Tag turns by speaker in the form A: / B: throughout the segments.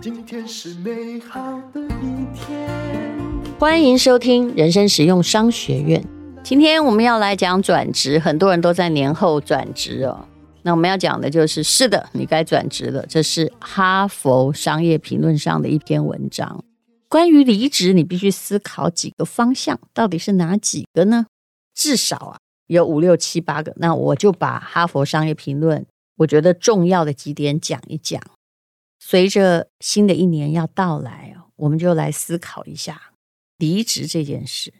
A: 今天是美好的一天。
B: 欢迎收听人生实用商学院。今天我们要来讲转职，很多人都在年后转职哦。那我们要讲的就是，是的，你该转职了。这是哈佛商业评论上的一篇文章，关于离职，你必须思考几个方向，到底是哪几个呢？至少啊，有五六七八个。那我就把哈佛商业评论我觉得重要的几点讲一讲。随着新的一年要到来哦，我们就来思考一下。离职这件事，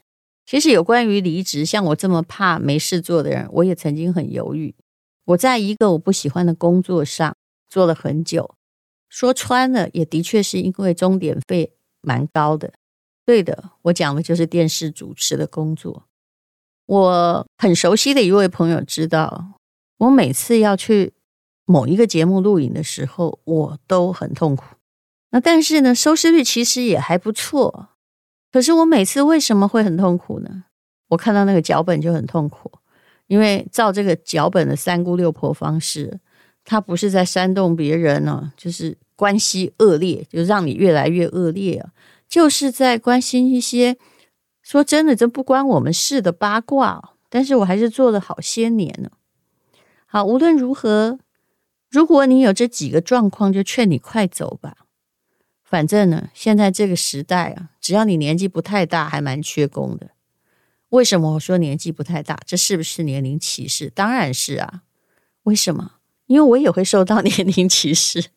B: 其实有关于离职，像我这么怕没事做的人，我也曾经很犹豫。我在一个我不喜欢的工作上做了很久，说穿了，也的确是因为钟点费蛮高的。对的，我讲的就是电视主持的工作。我很熟悉的一位朋友知道，我每次要去某一个节目录影的时候，我都很痛苦。那但是呢，收视率其实也还不错。可是我每次为什么会很痛苦呢？我看到那个脚本就很痛苦，因为照这个脚本的三姑六婆方式，他不是在煽动别人呢，就是关系恶劣，就让你越来越恶劣啊，就是在关心一些说真的，这不关我们事的八卦。但是我还是做了好些年呢。好，无论如何，如果你有这几个状况，就劝你快走吧。反正呢，现在这个时代啊，只要你年纪不太大，还蛮缺工的。为什么我说年纪不太大？这是不是年龄歧视？当然是啊。为什么？因为我也会受到 年龄歧视。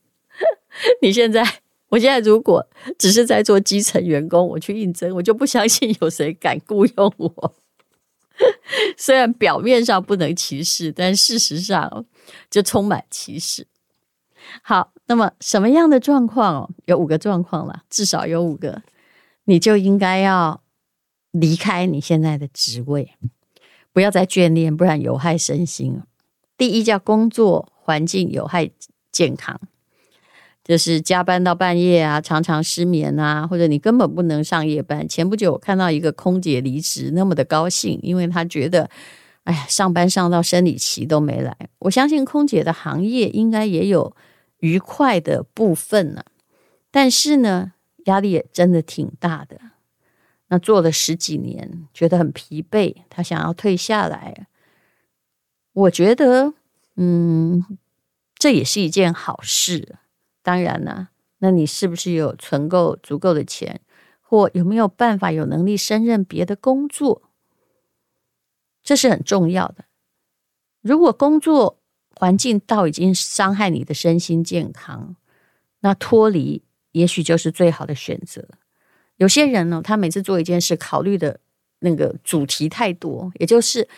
B: 你现在，我现在如果只是在做基层员工，我去应征，我就不相信有谁敢雇佣我。虽然表面上不能歧视，但事实上就充满歧视。好，那么什么样的状况？有五个状况了，至少有五个，你就应该要离开你现在的职位，不要再眷恋，不然有害身心。第一叫工作环境有害健康，就是加班到半夜啊，常常失眠啊，或者你根本不能上夜班。前不久我看到一个空姐离职，那么的高兴，因为她觉得，哎呀，上班上到生理期都没来。我相信空姐的行业应该也有。愉快的部分呢，但是呢，压力也真的挺大的。那做了十几年，觉得很疲惫，他想要退下来。我觉得，嗯，这也是一件好事。当然呢，那你是不是有存够足够的钱，或有没有办法有能力胜任别的工作？这是很重要的。如果工作，环境到已经伤害你的身心健康，那脱离也许就是最好的选择。有些人呢，他每次做一件事，考虑的那个主题太多，也就是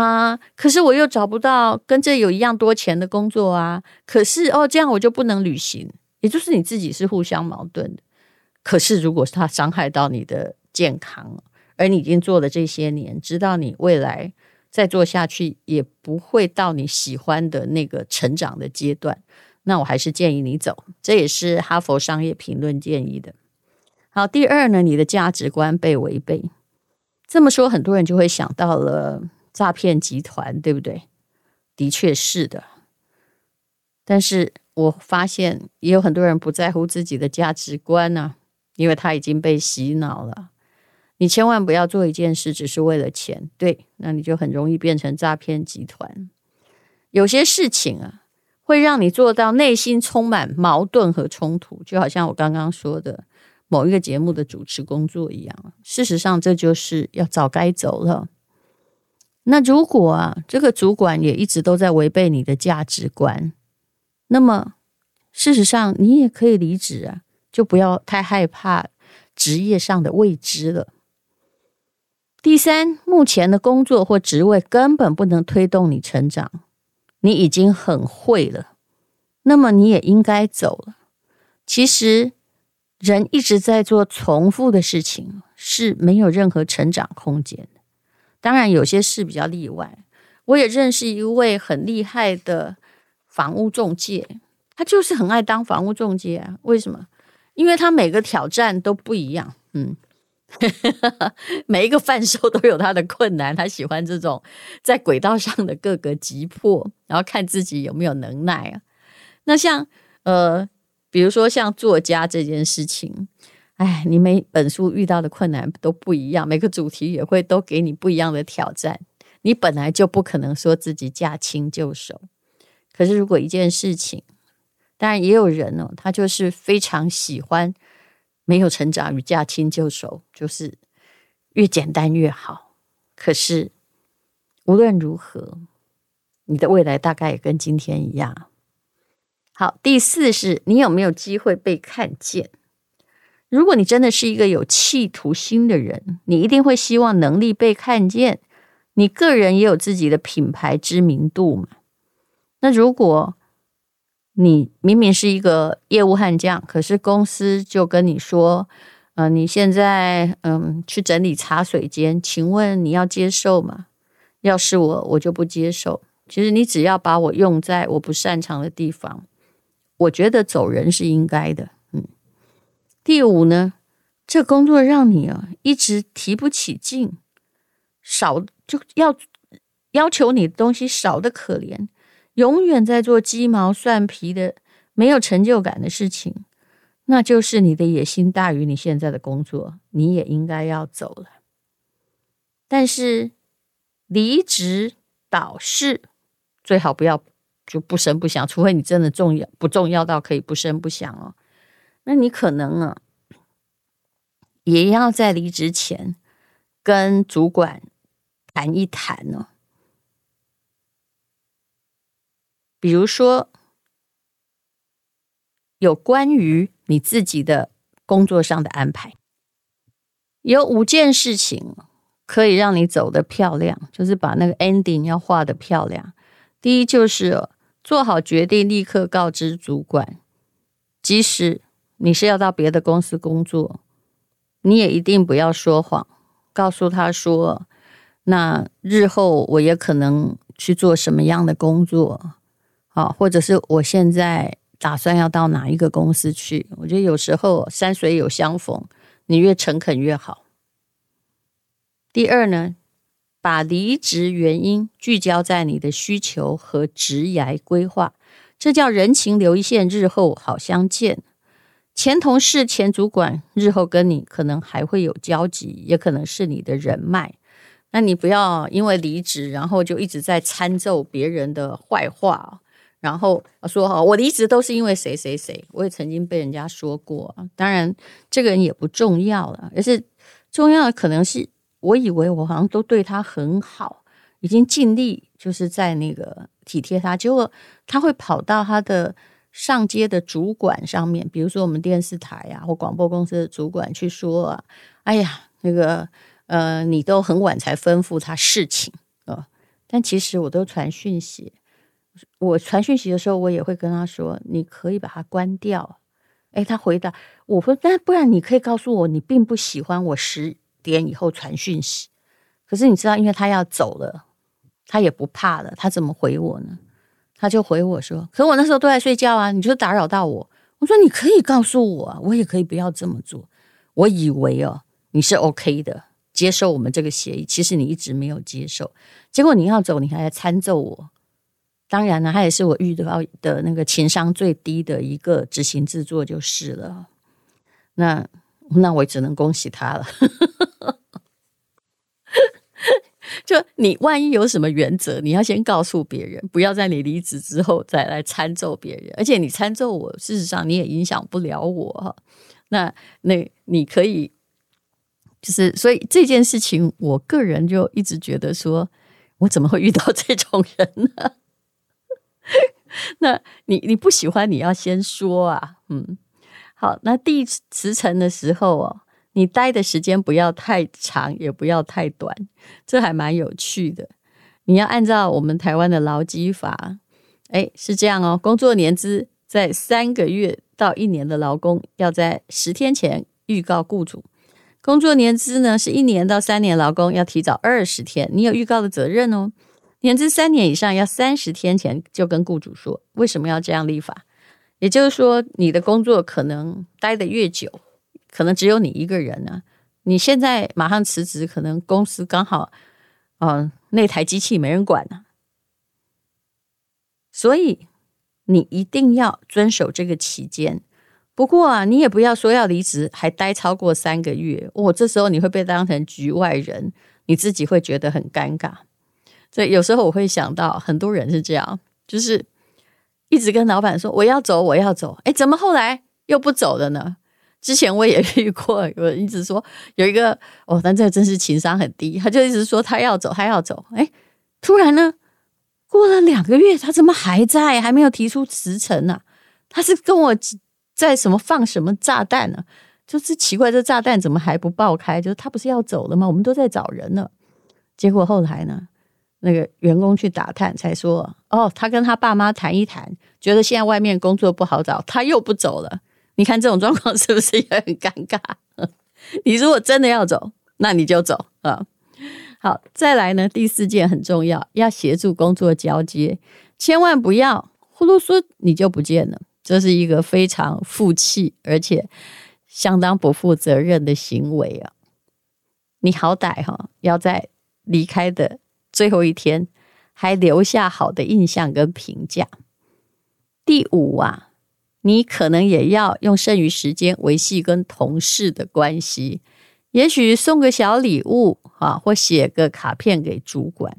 B: 啊、可是我又找不到跟这有一样多钱的工作啊，可是哦，这样我就不能旅行，也就是你自己是互相矛盾的。可是如果他伤害到你的健康，而你已经做了这些年，知道你未来。再做下去也不会到你喜欢的那个成长的阶段，那我还是建议你走。这也是哈佛商业评论建议的。好，第二呢，你的价值观被违背。这么说，很多人就会想到了诈骗集团，对不对？的确是的。但是我发现也有很多人不在乎自己的价值观呢、因为他已经被洗脑了。你千万不要做一件事只是为了钱，对，那你就很容易变成诈骗集团。有些事情啊，会让你做到内心充满矛盾和冲突，就好像我刚刚说的某一个节目的主持工作一样。事实上，这就是要早该走了。那如果啊，这个主管也一直都在违背你的价值观，那么事实上你也可以离职啊，就不要太害怕职业上的未知了。第三，目前的工作或职位根本不能推动你成长，你已经很会了，那么你也应该走了。其实，人一直在做重复的事情是没有任何成长空间的。当然，有些事比较例外。我也认识一位很厉害的房屋中介，他就是很爱当房屋中介啊。为什么？因为他每个挑战都不一样。嗯。每一个贩售都有他的困难，他喜欢这种在轨道上的各个急迫，然后看自己有没有能耐啊。那像呃，比如说像作家这件事情，哎，你每本书遇到的困难都不一样，每个主题也会都给你不一样的挑战。你本来就不可能说自己驾轻就熟，可是如果一件事情，当然也有人哦，他就是非常喜欢。没有成长与驾轻就熟，就是越简单越好。可是无论如何，你的未来大概也跟今天一样。好，第四是你有没有机会被看见？如果你真的是一个有企图心的人，你一定会希望能力被看见。你个人也有自己的品牌知名度嘛？那如果你明明是一个业务悍将，可是公司就跟你说，呃，你现在嗯去整理茶水间，请问你要接受吗？要是我，我就不接受。其实你只要把我用在我不擅长的地方，我觉得走人是应该的。第五呢，这工作让你啊一直提不起劲，少就要要求你的东西少得可怜。永远在做鸡毛蒜皮的、没有成就感的事情，那就是你的野心大于你现在的工作，你也应该要走了。但是离职导是最好不要就不声不响，除非你真的重要不重要到可以不声不响哦。那你可能啊，也要在离职前跟主管谈一谈哦。比如说，有关于你自己的工作上的安排，有五件事情可以让你走得漂亮，就是把那个 ending 要画得漂亮。第一就是做好决定，立刻告知主管，即使你是要到别的公司工作，你也一定不要说谎，告诉他说，那日后我也可能去做什么样的工作。好，或者是我现在打算要到哪一个公司去？我觉得有时候山水有相逢，你越诚恳越好。第二呢，把离职原因聚焦在你的需求和职涯规划，这叫人情留一线，日后好相见。前同事、前主管日后跟你可能还会有交集，也可能是你的人脉。那你不要因为离职，然后就一直在参奏别人的坏话。然后说哈，我离职都是因为谁谁谁，我也曾经被人家说过。当然，这个人也不重要了，而是重要的可能是我以为我好像都对他很好，已经尽力就是在那个体贴他，结果他会跑到他的上街的主管上面，比如说我们电视台啊或广播公司的主管去说啊，哎呀，那个呃，你都很晚才吩咐他事情啊，但其实我都传讯息。我传讯息的时候，我也会跟他说：“你可以把它关掉。”诶，他回答我说：“但不然你可以告诉我，你并不喜欢我十点以后传讯息。”可是你知道，因为他要走了，他也不怕了。他怎么回我呢？他就回我说：“可我那时候都在睡觉啊，你就打扰到我。”我说：“你可以告诉我，我也可以不要这么做。我以为哦，你是 OK 的，接受我们这个协议。其实你一直没有接受，结果你要走，你还来参奏我。”当然了，他也是我遇到的那个情商最低的一个执行制作就是了。那那我只能恭喜他了。就你万一有什么原则，你要先告诉别人，不要在你离职之后再来参奏别人。而且你参奏我，事实上你也影响不了我哈。那那你可以，就是所以这件事情，我个人就一直觉得说，我怎么会遇到这种人呢？那你你不喜欢，你要先说啊，嗯，好，那第一次辞呈的时候哦，你待的时间不要太长，也不要太短，这还蛮有趣的。你要按照我们台湾的劳基法，哎，是这样哦，工作年资在三个月到一年的劳工，要在十天前预告雇主；工作年资呢是一年到三年，劳工要提早二十天，你有预告的责任哦。年资三年以上，要三十天前就跟雇主说，为什么要这样立法？也就是说，你的工作可能待得越久，可能只有你一个人呢，你现在马上辞职，可能公司刚好，嗯、那台机器没人管了，所以你一定要遵守这个期间。不过啊，你也不要说要离职还待超过三个月，我、这时候你会被当成局外人，你自己会觉得很尴尬。所以有时候我会想到，很多人是这样，就是一直跟老板说我要走，我要走，哎，怎么后来又不走了呢？之前我也遇过，有一直说有一个哦，但这个真是情商很低，他就一直说他要走，他要走。哎，突然呢，过了两个月，他怎么还在，还没有提出辞呈呢？他是跟我在什么放什么炸弹呢？就是奇怪，这炸弹怎么还不爆开？就是他不是要走了吗？我们都在找人呢。结果后来呢，那个员工去打探才说，哦，他跟他爸妈谈一谈，觉得现在外面工作不好找，他又不走了。你看这种状况是不是也很尴尬？你如果真的要走，那你就走啊。好，再来呢，第四件很重要，要协助工作交接，千万不要呼噜噜你就不见了，这是一个非常负气而且相当不负责任的行为啊。你好歹哈要在离开的最后一天还留下好的印象跟评价。第五啊。你可能也要用剩余时间维系跟同事的关系，也许送个小礼物啊，或写个卡片给主管。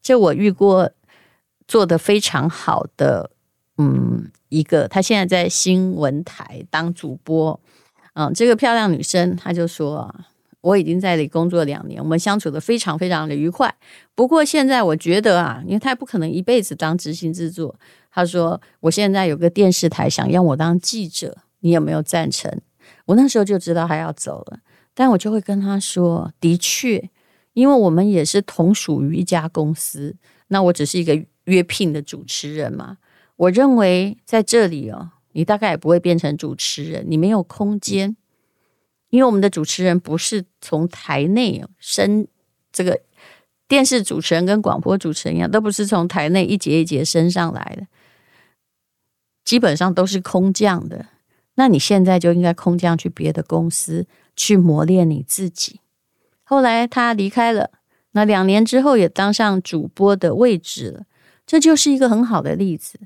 B: 这我遇过做的非常好的，嗯，一个，他现在在新闻台当主播，嗯，这个漂亮女生，她就说，我已经在这里工作两年，我们相处得非常非常的愉快。不过现在我觉得啊，因为他也不可能一辈子当执行制作。他说：“我现在有个电视台想要我当记者，你有没有赞成？”我那时候就知道他要走了，但我就会跟他说：“的确，因为我们也是同属于一家公司，那我只是一个约聘的主持人嘛。我认为在这里哦，你大概也不会变成主持人，你没有空间，因为我们的主持人不是从台内升这个电视主持人跟广播主持人一样，都不是从台内一节一节升上来的。”基本上都是空降的，那你现在就应该空降去别的公司去磨练你自己。后来他离开了，那两年之后也当上主播的位置了，这就是一个很好的例子。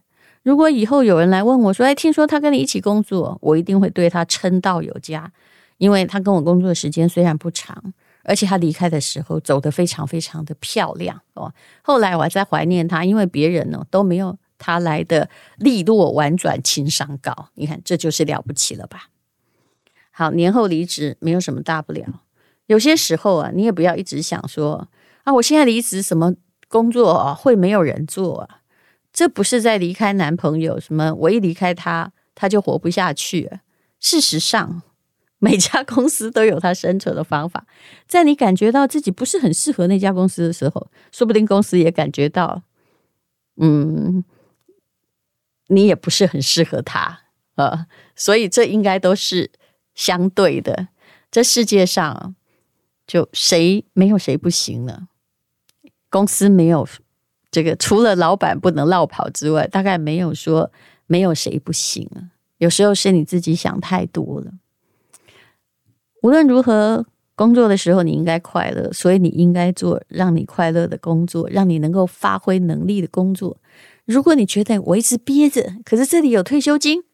B: 如果以后有人来问我说：“哎，听说他跟你一起工作？”我一定会对他称道有加，因为他跟我工作的时间虽然不长，而且他离开的时候走得非常非常的漂亮哦。后来我还在怀念他，因为别人呢都没有。他来的利落婉转，情商高，你看这就是了不起了吧？好，年后离职没有什么大不了。有些时候啊，你也不要一直想说啊，我现在离职，什么工作啊会没有人做啊？这不是在离开男朋友，什么我一离开他，他就活不下去。事实上，每家公司都有它生存的方法。在你感觉到自己不是很适合那家公司的时候，说不定公司也感觉到，嗯。你也不是很适合他，呃，所以这应该都是相对的。这世界上就谁没有谁不行呢？公司没有这个，除了老板不能落跑之外，大概没有说没有谁不行啊。有时候是你自己想太多了。无论如何，工作的时候你应该快乐，所以你应该做让你快乐的工作，让你能够发挥能力的工作。如果你觉得我一直憋着，可是这里有退休金，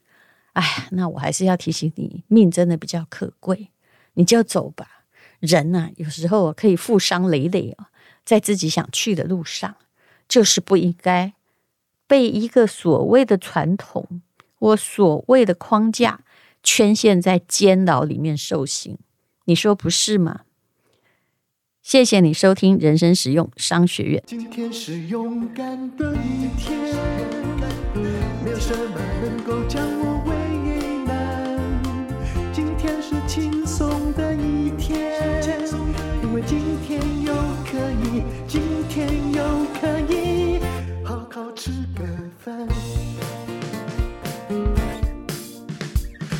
B: 哎，那我还是要提醒你，命真的比较可贵，你就走吧。人呐、啊，有时候可以负伤累累啊，在自己想去的路上，就是不应该被一个所谓的传统或所谓的框架圈陷在监牢里面受刑。你说不是吗？谢谢你收听人生实用商学院。
A: 今天是勇敢的一天，没有什么能够将我